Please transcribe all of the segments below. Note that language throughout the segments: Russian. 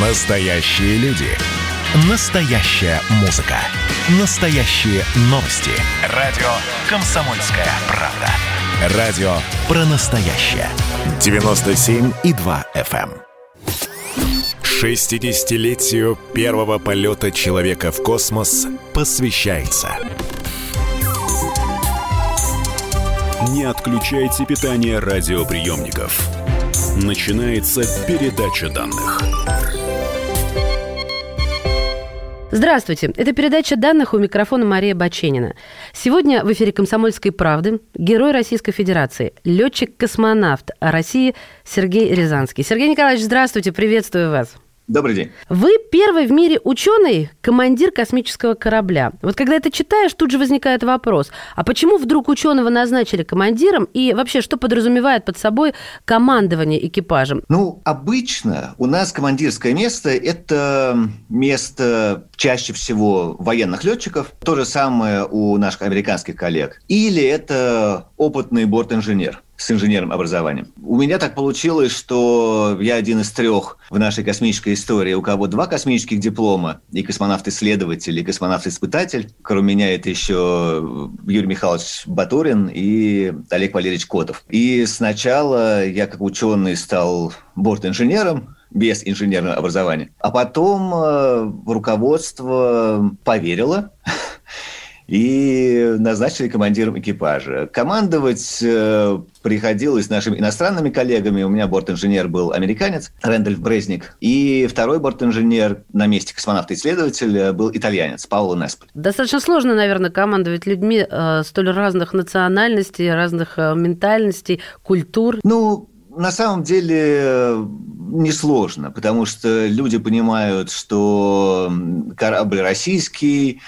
Настоящие люди. Настоящая музыка. Настоящие новости. Радио «Комсомольская правда». Радио про настоящее. 97,2 FM. 60-летию первого полета человека в космос посвящается. Не отключайте питание радиоприемников. Начинается передача данных. Здравствуйте. Это передача данных у микрофона Мария Баченина. Сегодня в эфире «Комсомольской правды» герой Российской Федерации, летчик-космонавт России Сергей Рязанский. Сергей Николаевич, здравствуйте, приветствую вас. Добрый день. Вы первый в мире ученый, командир космического корабля. Вот когда это читаешь, тут же возникает вопрос, а почему вдруг ученого назначили командиром и вообще что подразумевает под собой командование экипажем? Ну, обычно у нас командирское место – это место чаще всего военных летчиков, то же самое у наших американских коллег, или это опытный борт-инженер с инженерным образованием. У меня так получилось, что я один из трех в нашей космической истории, у кого два космических диплома, и космонавт-исследователь, и космонавт-испытатель. Кроме меня это еще Юрий Михайлович Батурин и Олег Валерьевич Котов. И сначала я как ученый стал борт-инженером, без инженерного образования. А потом э, руководство поверило и назначили командиром экипажа. Командовать э, приходилось нашими иностранными коллегами. У меня борт-инженер был американец Рэндольф Брезник, и второй борт-инженер на месте космонавта-исследователя был итальянец Пауло Несполь. Достаточно сложно, наверное, командовать людьми э, столь разных национальностей, разных э, ментальностей, культур. Ну, на самом деле э, несложно, потому что люди понимают, что корабль российский,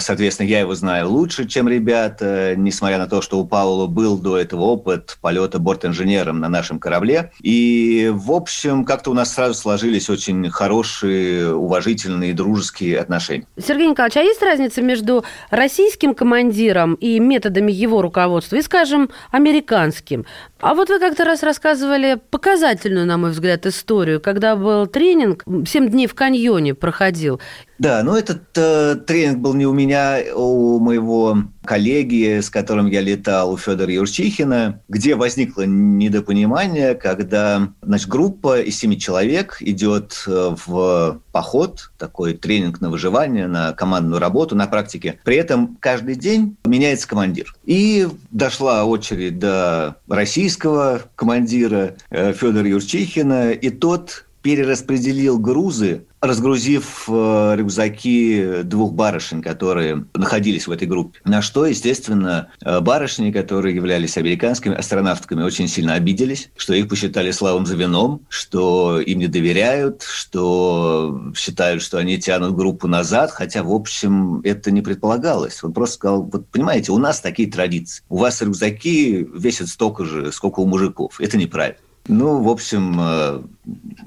соответственно, я его знаю лучше, чем ребята, несмотря на то, что у Паула был до этого опыт полета борт-инженером на нашем корабле. И, в общем, как-то у нас сразу сложились очень хорошие, уважительные, дружеские отношения. Сергей Николаевич, а есть разница между российским командиром и методами его руководства и, скажем, американским? А вот вы как-то раз рассказывали показательную, на мой взгляд, историю, когда был тренинг, 7 дней в каньоне проходил. Да, но этот э, тренинг был не у меня, а у моего коллеги, с которым я летал, у Федора Юрчихина, где возникло недопонимание, когда значит, группа из семи человек идет э, в поход, такой тренинг на выживание, на командную работу, на практике. При этом каждый день меняется командир. И дошла очередь до российского командира э, Федора Юрчихина, и тот перераспределил грузы разгрузив э, рюкзаки двух барышень, которые находились в этой группе. На что, естественно, э, барышни, которые являлись американскими астронавтками, очень сильно обиделись, что их посчитали славым звеном, что им не доверяют, что считают, что они тянут группу назад, хотя, в общем, это не предполагалось. Он просто сказал, вот понимаете, у нас такие традиции. У вас рюкзаки весят столько же, сколько у мужиков. Это неправильно. Ну, в общем, э,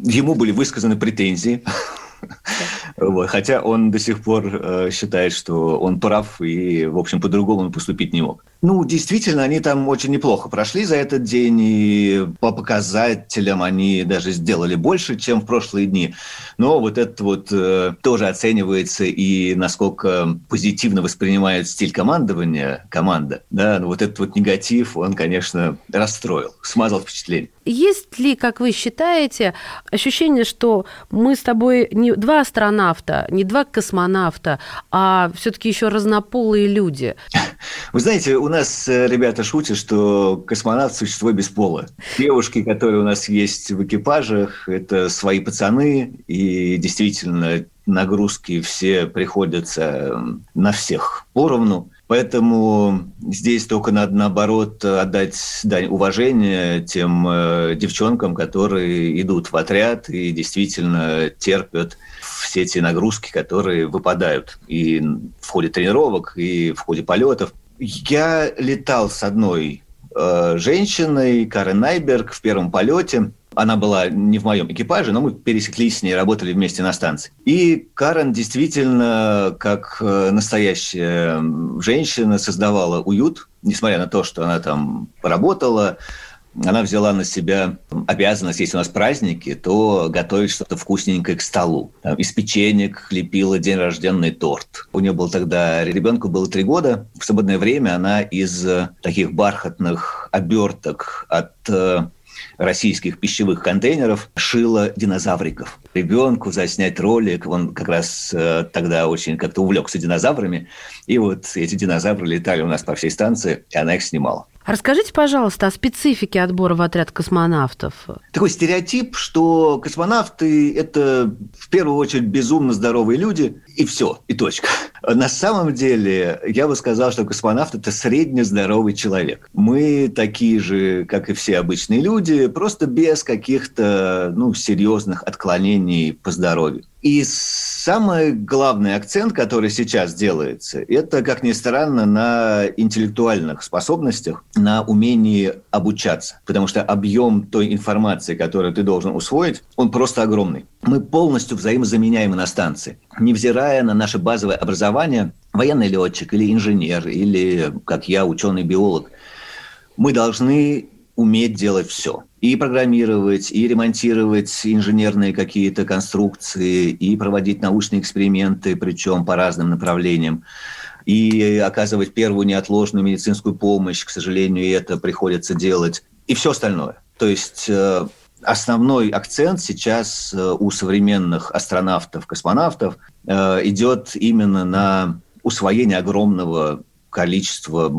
ему были высказаны претензии Вот. Хотя он до сих пор э, считает, что он прав и, в общем, по-другому он поступить не мог. Ну, действительно, они там очень неплохо прошли за этот день, и по показателям они даже сделали больше, чем в прошлые дни. Но вот это вот э, тоже оценивается и насколько позитивно воспринимает стиль командования команда. Да, но вот этот вот негатив, он, конечно, расстроил, смазал впечатление. Есть ли, как вы считаете, ощущение, что мы с тобой не два астронавта, не два космонавта, а все-таки еще разнополые люди? Вы знаете, у нас э, ребята шутят, что космонавт – существо без пола. Девушки, которые у нас есть в экипажах, это свои пацаны, и действительно нагрузки все приходятся на всех поровну. Поэтому здесь только надо, наоборот, отдать дань уважения тем э, девчонкам, которые идут в отряд и действительно терпят все эти нагрузки, которые выпадают и в ходе тренировок, и в ходе полетов. Я летал с одной э, женщиной, Карен Найберг, в первом полете. Она была не в моем экипаже, но мы пересеклись с ней, работали вместе на станции. И Карен действительно, как э, настоящая женщина, создавала уют, несмотря на то, что она там работала, она взяла на себя обязанность, если у нас праздники, то готовить что-то вкусненькое к столу. Из печенек лепила день рожденный торт. У нее был тогда, ребенку было три года. В свободное время она из таких бархатных оберток от э, российских пищевых контейнеров шила динозавриков. Ребенку заснять ролик, он как раз э, тогда очень как-то увлекся динозаврами, и вот эти динозавры летали у нас по всей станции, и она их снимала. Расскажите, пожалуйста, о специфике отбора в отряд космонавтов. Такой стереотип, что космонавты – это в первую очередь безумно здоровые люди, и все, и точка. На самом деле, я бы сказал, что космонавт – это среднездоровый человек. Мы такие же, как и все обычные люди, просто без каких-то ну, серьезных отклонений по здоровью. И самый главный акцент, который сейчас делается, это, как ни странно, на интеллектуальных способностях, на умении обучаться. Потому что объем той информации, которую ты должен усвоить, он просто огромный. Мы полностью взаимозаменяемы на станции. Невзирая на наше базовое образование, военный летчик или инженер, или, как я, ученый-биолог, мы должны уметь делать все. И программировать, и ремонтировать инженерные какие-то конструкции, и проводить научные эксперименты, причем по разным направлениям, и оказывать первую неотложную медицинскую помощь. К сожалению, это приходится делать. И все остальное. То есть э, основной акцент сейчас э, у современных астронавтов, космонавтов э, идет именно на усвоение огромного количества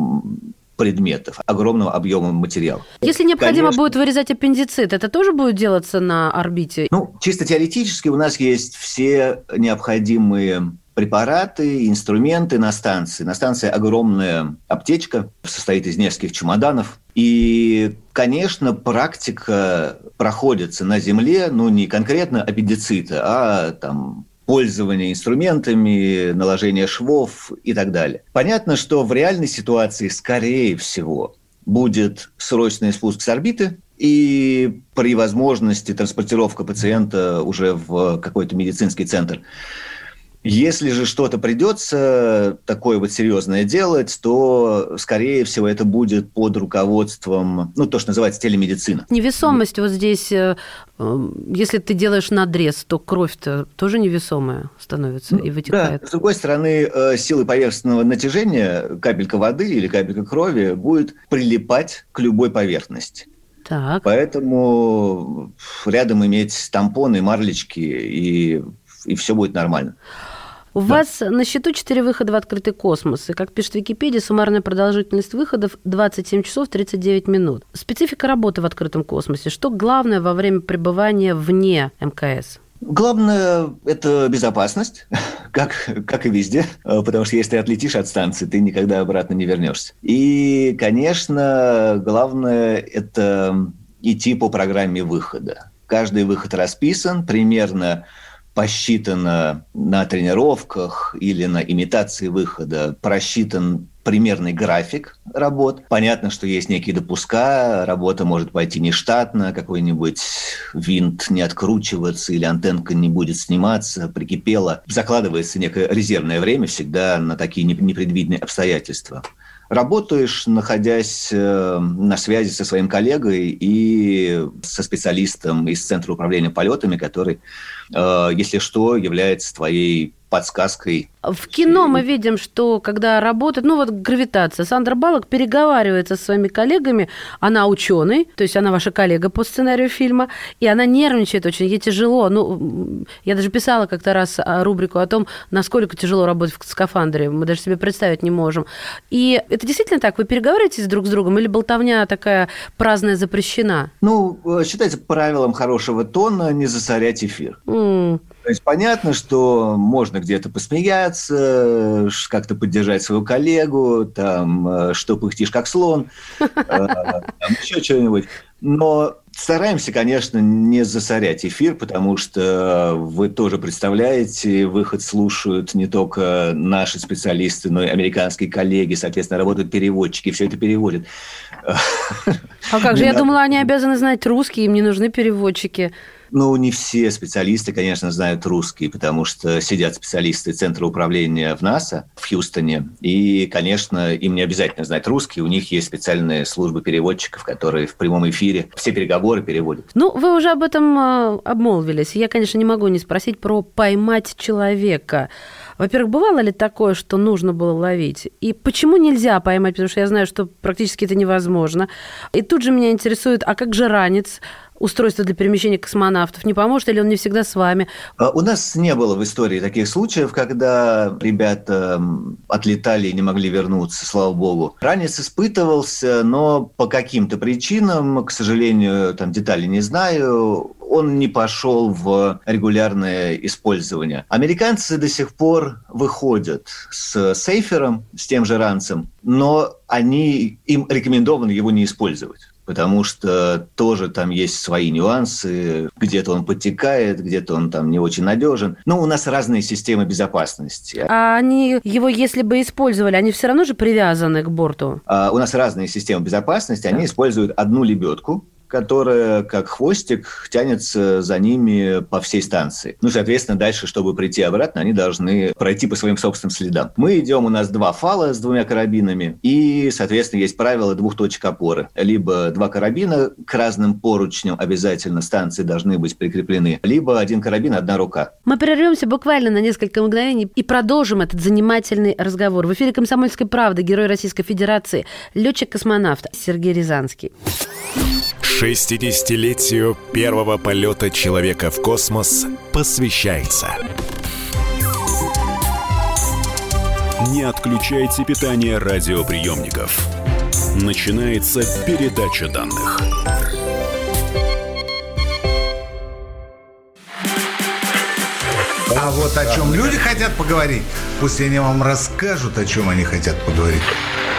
предметов, огромного объема материала. Если необходимо Конечно, будет вырезать аппендицит, это тоже будет делаться на орбите? Ну, чисто теоретически у нас есть все необходимые препараты, инструменты на станции. На станции огромная аптечка, состоит из нескольких чемоданов. И, конечно, практика проходится на Земле, ну, не конкретно аппендицита, а там пользование инструментами, наложение швов и так далее. Понятно, что в реальной ситуации, скорее всего, будет срочный спуск с орбиты, и при возможности транспортировка пациента уже в какой-то медицинский центр. Если же что-то придется такое вот серьезное делать, то, скорее всего, это будет под руководством, ну, то, что называется телемедицина. Невесомость вот здесь, э, э, если ты делаешь надрез, то кровь-то тоже невесомая становится ну, и вытекает. Да, с другой стороны, э, силы поверхностного натяжения капелька воды или капелька крови будет прилипать к любой поверхности. Так. Поэтому рядом иметь тампоны, марлечки, и, и все будет нормально. У да. вас на счету 4 выхода в открытый космос. И, как пишет Википедия, суммарная продолжительность выходов 27 часов 39 минут. Специфика работы в открытом космосе. Что главное во время пребывания вне МКС? Главное – это безопасность, как, как и везде, потому что если ты отлетишь от станции, ты никогда обратно не вернешься. И, конечно, главное – это идти по программе выхода. Каждый выход расписан, примерно посчитано на тренировках или на имитации выхода, просчитан примерный график работ. Понятно, что есть некие допуска, работа может пойти нештатно, какой-нибудь винт не откручиваться или антенка не будет сниматься, прикипела. Закладывается некое резервное время всегда на такие непредвиденные обстоятельства работаешь, находясь э, на связи со своим коллегой и со специалистом из Центра управления полетами, который, э, если что, является твоей подсказкой. В кино мы видим, что когда работает, ну вот гравитация, Сандра Балок переговаривается со своими коллегами, она ученый, то есть она ваша коллега по сценарию фильма, и она нервничает очень, ей тяжело. Ну, я даже писала как-то раз а, рубрику о том, насколько тяжело работать в скафандре, мы даже себе представить не можем. И это действительно так, вы переговариваетесь друг с другом, или болтовня такая праздная запрещена? Ну, э, считается правилом хорошего тона не засорять эфир. Mm. То есть понятно, что можно где-то посмеяться, как-то поддержать своего коллегу, там, э, что пыхтишь как слон, э, там, еще что-нибудь. Но стараемся, конечно, не засорять эфир, потому что вы тоже представляете, выход слушают не только наши специалисты, но и американские коллеги, соответственно, работают переводчики, все это переводят. А как же, я думала, они обязаны знать русский, им не нужны переводчики. Ну, не все специалисты, конечно, знают русский, потому что сидят специалисты Центра управления в НАСА в Хьюстоне, и, конечно, им не обязательно знать русский, у них есть специальные службы переводчиков, которые в прямом эфире все переговоры переводят. Ну, вы уже об этом э, обмолвились. Я, конечно, не могу не спросить про поймать человека. Во-первых, бывало ли такое, что нужно было ловить? И почему нельзя поймать? Потому что я знаю, что практически это невозможно. И тут же меня интересует, а как же ранец? Устройство для перемещения космонавтов? Не поможет или он не всегда с вами? А, у нас не было в истории таких случаев, когда ребята отлетали и не могли вернуться, слава богу. Ранец испытывался, но по каким-то причинам, к сожалению, там детали не знаю, он не пошел в регулярное использование. Американцы до сих пор выходят с сейфером, с тем же ранцем, но они, им рекомендовано его не использовать потому что тоже там есть свои нюансы. Где-то он подтекает, где-то он там не очень надежен. Но у нас разные системы безопасности. А они его, если бы использовали, они все равно же привязаны к борту? А у нас разные системы безопасности. Они используют одну лебедку, которая, как хвостик, тянется за ними по всей станции. Ну, соответственно, дальше, чтобы прийти обратно, они должны пройти по своим собственным следам. Мы идем, у нас два фала с двумя карабинами, и, соответственно, есть правило двух точек опоры. Либо два карабина к разным поручням обязательно станции должны быть прикреплены, либо один карабин, одна рука. Мы прервемся буквально на несколько мгновений и продолжим этот занимательный разговор. В эфире «Комсомольской правды» герой Российской Федерации, летчик-космонавт Сергей Рязанский. 60-летию первого полета человека в космос посвящается. Не отключайте питание радиоприемников. Начинается передача данных. А вот о чем люди хотят поговорить, пусть они вам расскажут, о чем они хотят поговорить.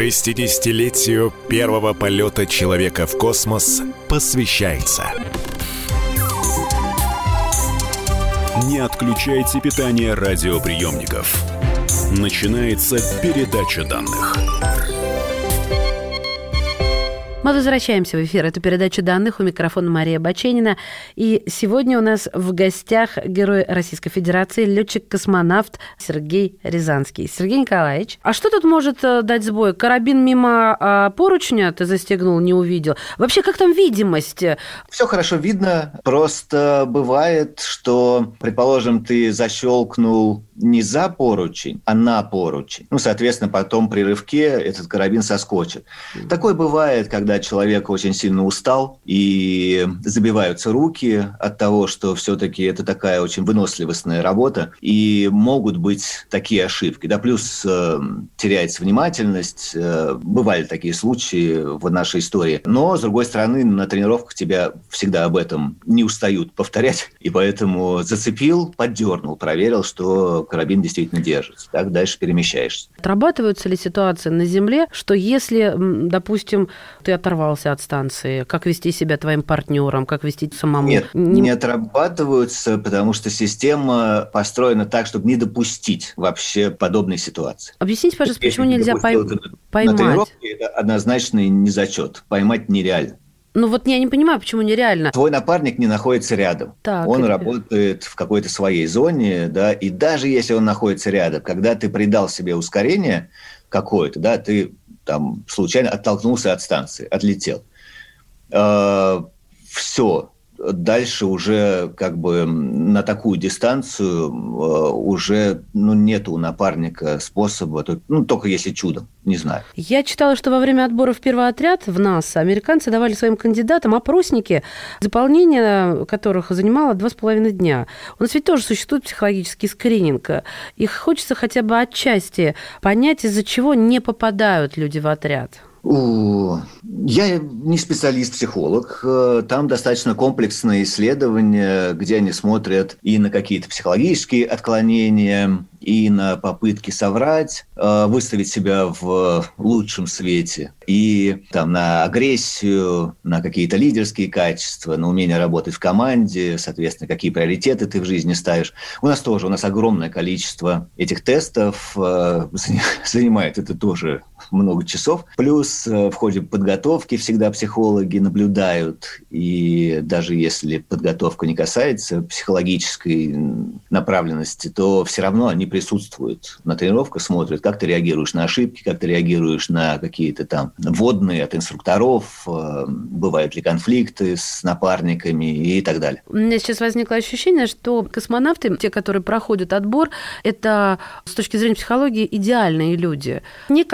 60-летию первого полета человека в космос посвящается – Не отключайте питание радиоприемников. Начинается передача данных. Мы возвращаемся в эфир. Это передача данных. У микрофона Мария Баченина. И сегодня у нас в гостях герой Российской Федерации, летчик-космонавт Сергей Рязанский. Сергей Николаевич, а что тут может э, дать сбой? Карабин мимо а, поручня ты застегнул, не увидел? Вообще, как там видимость? Все хорошо видно. Просто бывает, что, предположим, ты защелкнул не за поручень, а на поручень. Ну, соответственно, потом при рывке этот карабин соскочит. Такое бывает, когда человек очень сильно устал и забиваются руки от того, что все-таки это такая очень выносливостная работа, и могут быть такие ошибки. Да, плюс э, теряется внимательность. Э, бывали такие случаи в нашей истории. Но, с другой стороны, на тренировках тебя всегда об этом не устают повторять, и поэтому зацепил, поддернул, проверил, что карабин действительно держится. Так дальше перемещаешься. Отрабатываются ли ситуации на Земле, что если, допустим, ты оторвался от станции, как вести себя твоим партнером, как вести самому? Нет, не, не отрабатываются, потому что система построена так, чтобы не допустить вообще подобной ситуации. Объясните, пожалуйста, почему нельзя пойм... поймать? На тренировке это однозначно не зачет. Поймать нереально. Ну вот я не понимаю, почему нереально. Твой напарник не находится рядом. Так, он это... работает в какой-то своей зоне, да, и даже если он находится рядом, когда ты придал себе ускорение какое-то, да, ты там случайно оттолкнулся от станции, отлетел. Э, все, дальше уже как бы на такую дистанцию э, уже ну, нет у напарника способа, ну, только если чудом, не знаю. Я читала, что во время отбора в первый отряд в НАСА американцы давали своим кандидатам опросники, заполнение которых занимало два с половиной дня. У нас ведь тоже существует психологический скрининг. Их хочется хотя бы отчасти понять, из-за чего не попадают люди в отряд. Я не специалист-психолог. Э, там достаточно комплексное исследование, где они смотрят и на какие-то психологические отклонения, и на попытки соврать, э, выставить себя в лучшем свете, и там на агрессию, на какие-то лидерские качества, на умение работать в команде, соответственно, какие приоритеты ты в жизни ставишь. У нас тоже, у нас огромное количество этих тестов, э, занимает это тоже много часов. Плюс э, в ходе подготовки всегда психологи наблюдают, и даже если подготовка не касается психологической направленности, то все равно они присутствуют на тренировках, смотрят, как ты реагируешь на ошибки, как ты реагируешь на какие-то там вводные от инструкторов, э, бывают ли конфликты с напарниками и так далее. У меня сейчас возникло ощущение, что космонавты, те, которые проходят отбор, это с точки зрения психологии идеальные люди. Не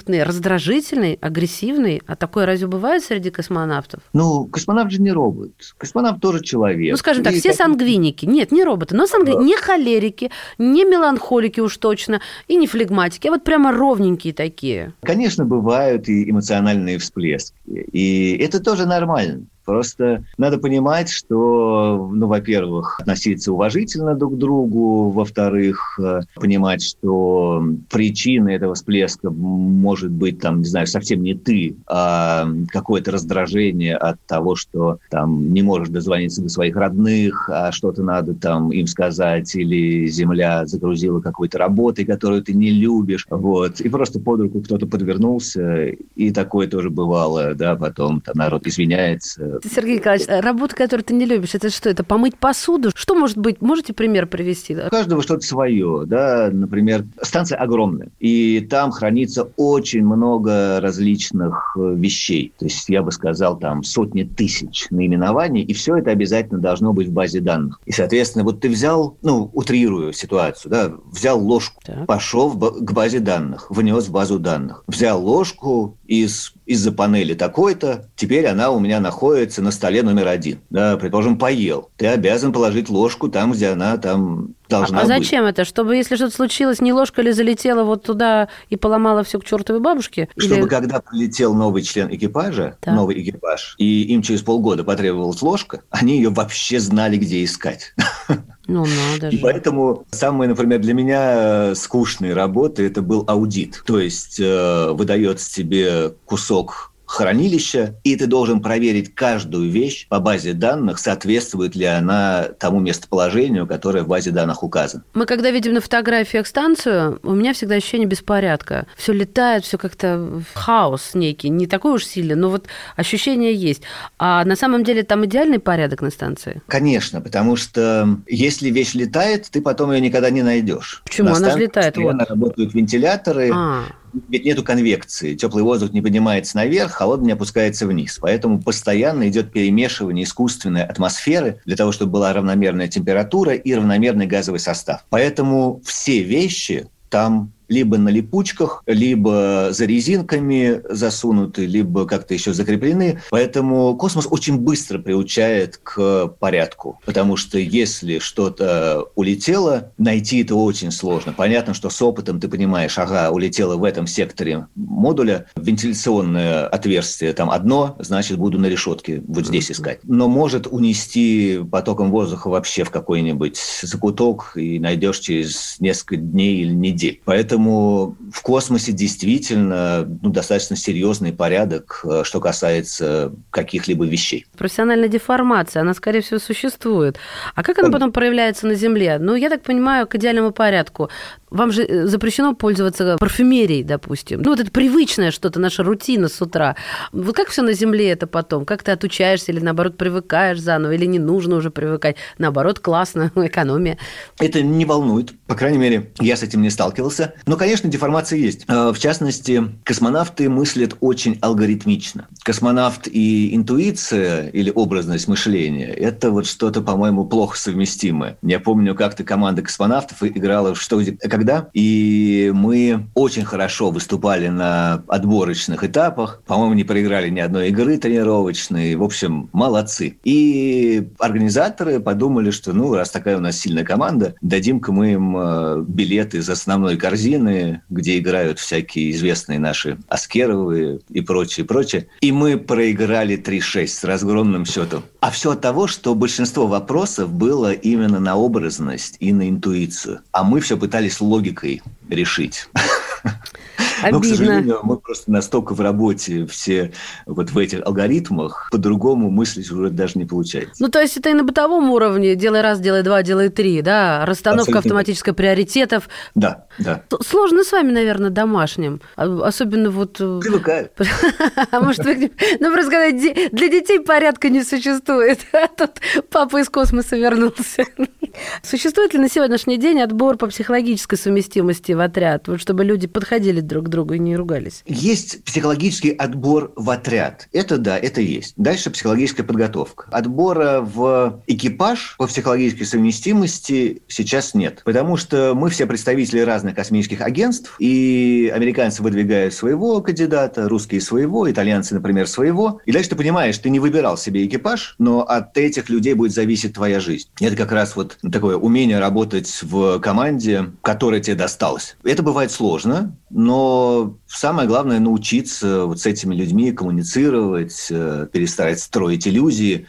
конфликтные, раздражительные, агрессивные. А такое разве бывает среди космонавтов? Ну, космонавт же не робот. Космонавт тоже человек. Ну, скажем так, и все как... сангвиники. Нет, не роботы, но сангвиники. Да. Не холерики, не меланхолики уж точно, и не флегматики, а вот прямо ровненькие такие. Конечно, бывают и эмоциональные всплески. И это тоже нормально. Просто надо понимать, что, ну, во-первых, относиться уважительно друг к другу, во-вторых, э, понимать, что причина этого всплеска может быть, там, не знаю, совсем не ты, а какое-то раздражение от того, что там не можешь дозвониться до своих родных, а что-то надо там им сказать, или земля загрузила какой-то работой, которую ты не любишь, вот, и просто под руку кто-то подвернулся, и такое тоже бывало, да, потом там народ извиняется, Сергей Николаевич, работа, которую ты не любишь, это что? Это помыть посуду? Что может быть? Можете пример привести? У каждого что-то свое. Да? Например, станция огромная, и там хранится очень много различных э, вещей. То есть, я бы сказал, там сотни тысяч наименований, и все это обязательно должно быть в базе данных. И, соответственно, вот ты взял, ну, утрирую ситуацию, да, взял ложку, так. пошел к базе данных, внес в базу данных, взял ложку из из-за панели такой-то, теперь она у меня находится на столе номер один. Да, предположим, поел. Ты обязан положить ложку там, где она там должна а, быть. А зачем это? Чтобы, если что-то случилось, не ложка ли залетела вот туда и поломала все к чертовой бабушке? Чтобы или... когда прилетел новый член экипажа, так. новый экипаж, и им через полгода потребовалась ложка, они ее вообще знали, где искать. Ну, надо же. И поэтому самые, например, для меня скучные работы это был аудит. То есть э, выдается тебе кусок хранилища, и ты должен проверить каждую вещь по базе данных, соответствует ли она тому местоположению, которое в базе данных указано. Мы когда видим на фотографиях станцию, у меня всегда ощущение беспорядка. Все летает, все как-то хаос некий, не такой уж сильный, но вот ощущение есть. А на самом деле там идеальный порядок на станции? Конечно, потому что если вещь летает, ты потом ее никогда не найдешь. Почему? На Она же летает. Вот. работают вентиляторы, а ведь нету конвекции. Теплый воздух не поднимается наверх, холодный не опускается вниз. Поэтому постоянно идет перемешивание искусственной атмосферы для того, чтобы была равномерная температура и равномерный газовый состав. Поэтому все вещи там либо на липучках, либо за резинками засунуты, либо как-то еще закреплены. Поэтому космос очень быстро приучает к порядку, потому что если что-то улетело, найти это очень сложно. Понятно, что с опытом ты понимаешь, ага, улетело в этом секторе модуля, вентиляционное отверстие там одно, значит, буду на решетке вот здесь искать. Но может унести потоком воздуха вообще в какой-нибудь закуток и найдешь через несколько дней или недель. Поэтому Поэтому в космосе действительно ну, достаточно серьезный порядок, э, что касается каких-либо вещей. Профессиональная деформация, она, скорее всего, существует. А как она потом проявляется на Земле? Ну, я так понимаю, к идеальному порядку. Вам же э, запрещено пользоваться парфюмерией, допустим. Ну, вот это привычное что-то, наша рутина с утра. Вот как все на Земле это потом? Как ты отучаешься или, наоборот, привыкаешь заново? Или не нужно уже привыкать? Наоборот, классно, экономия. Это не волнует. По крайней мере, я с этим не сталкивался. Но, конечно, деформация есть. Э, в частности, космонавты мыслят очень алгоритмично. Космонавт и интуиция или образность мышления – это вот что-то, по-моему, плохо совместимое. Я помню, как-то команда космонавтов играла, что, когда никогда. И мы очень хорошо выступали на отборочных этапах. По-моему, не проиграли ни одной игры тренировочной. В общем, молодцы. И организаторы подумали, что ну, раз такая у нас сильная команда, дадим-ка мы им э, билеты из основной корзины, где играют всякие известные наши Аскеровы и прочее, прочее. И мы проиграли 3-6 с разгромным счетом. А все от того, что большинство вопросов было именно на образность и на интуицию. А мы все пытались логикой решить. Обидно. Но, к сожалению, мы просто настолько в работе все вот в этих алгоритмах, по-другому мыслить уже даже не получается. Ну, то есть это и на бытовом уровне делай раз, делай два, делай три, да? Расстановка Абсолютно. автоматическая приоритетов. Да, да. Сложно с вами, наверное, домашним. А- Особенно вот... э, Привыкаю. А может, вы... Ну, просто сказать, де- для детей порядка не существует. А тут папа из космоса вернулся. Существует ли на сегодняшний день отбор по психологической совместимости в отряд, вот чтобы люди подходили друг к другу и не ругались? Есть психологический отбор в отряд. Это да, это есть. Дальше психологическая подготовка. Отбора в экипаж по психологической совместимости сейчас нет. Потому что мы все представители разных космических агентств, и американцы выдвигают своего кандидата, русские своего, итальянцы, например, своего. И дальше ты понимаешь, ты не выбирал себе экипаж, но от этих людей будет зависеть твоя жизнь. Это как раз вот такое умение работать в команде, которая тебе досталась. Это бывает сложно, но самое главное научиться вот с этими людьми коммуницировать, э, перестать строить иллюзии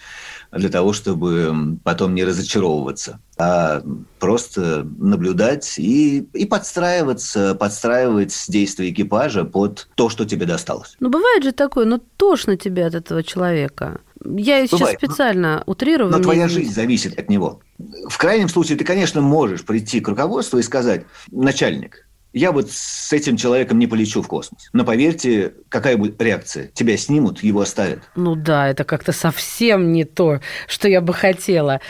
для того, чтобы потом не разочаровываться, а просто наблюдать и, и подстраиваться, подстраивать действия экипажа под то, что тебе досталось. Ну, бывает же такое, ну, тошно тебе от этого человека. Я сейчас Бывает. специально утрирую. Но вы твоя мне жизнь зависит от него. В крайнем случае ты, конечно, можешь прийти к руководству и сказать, начальник, я вот с этим человеком не полечу в космос. Но поверьте, какая будет реакция? Тебя снимут, его оставят. Ну да, это как-то совсем не то, что я бы хотела.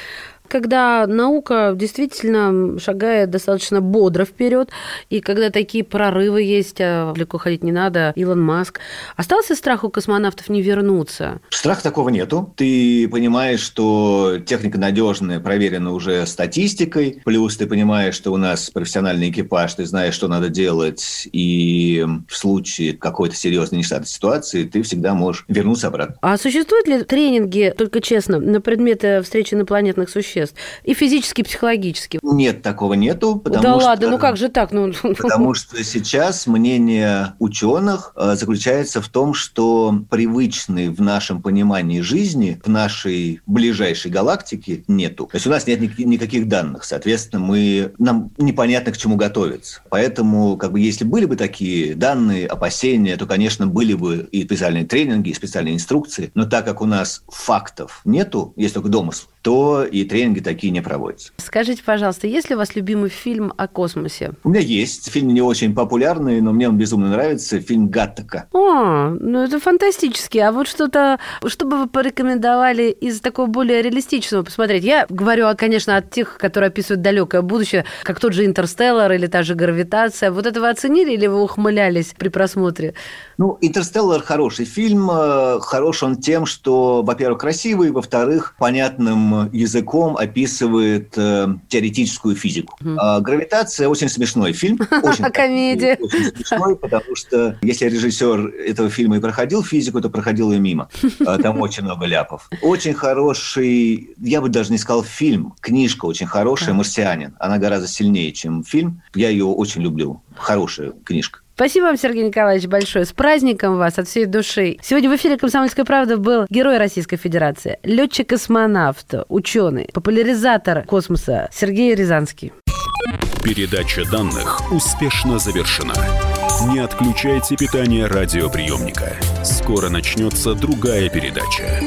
Когда наука действительно шагает достаточно бодро вперед, и когда такие прорывы есть, а далеко ходить не надо, Илон Маск, остался страх у космонавтов не вернуться? Страха такого нету. Ты понимаешь, что техника надежная, проверена уже статистикой. Плюс ты понимаешь, что у нас профессиональный экипаж, ты знаешь, что надо делать. И в случае какой-то серьезной нештатной ситуации ты всегда можешь вернуться обратно. А существуют ли тренинги, только честно, на предметы встречи инопланетных существ? И физически, и психологически? Нет, такого нету. Потому да что... ладно, ну как же так? Ну, Потому что сейчас мнение ученых э, заключается в том, что привычной в нашем понимании жизни в нашей ближайшей галактике нету. То есть у нас нет ни- никаких данных, соответственно, мы нам непонятно к чему готовиться. Поэтому, как бы, если были бы такие данные, опасения, то, конечно, были бы и специальные тренинги, и специальные инструкции. Но так как у нас фактов нету, есть только домысл, то и тренинги такие не проводятся. Скажите, пожалуйста, есть ли у вас любимый фильм о космосе? У меня есть фильм не очень популярный, но мне он безумно нравится. Фильм «Гаттака». О, ну это фантастически. А вот что-то, что бы вы порекомендовали из такого более реалистичного посмотреть? Я говорю, а, конечно, от тех, которые описывают далекое будущее, как тот же «Интерстеллар» или та же «Гравитация». Вот это вы оценили или вы ухмылялись при просмотре? Ну, «Интерстеллар» хороший фильм. Э, Хорош он тем, что, во-первых, красивый, во-вторых, понятным языком описывает э, теоретическую физику. А «Гравитация» очень смешной фильм. Очень Комедия. красивый, Очень смешной, потому что если режиссер этого фильма и проходил физику, то проходил ее мимо. А Там очень много ляпов. Очень хороший, я бы даже не сказал фильм, книжка очень хорошая, «Марсианин». Она гораздо сильнее, чем фильм. Я ее очень люблю. Хорошая книжка. Спасибо вам, Сергей Николаевич, большое. С праздником вас от всей души. Сегодня в эфире «Комсомольская правда» был герой Российской Федерации, летчик-космонавт, ученый, популяризатор космоса Сергей Рязанский. Передача данных успешно завершена. Не отключайте питание радиоприемника. Скоро начнется другая передача.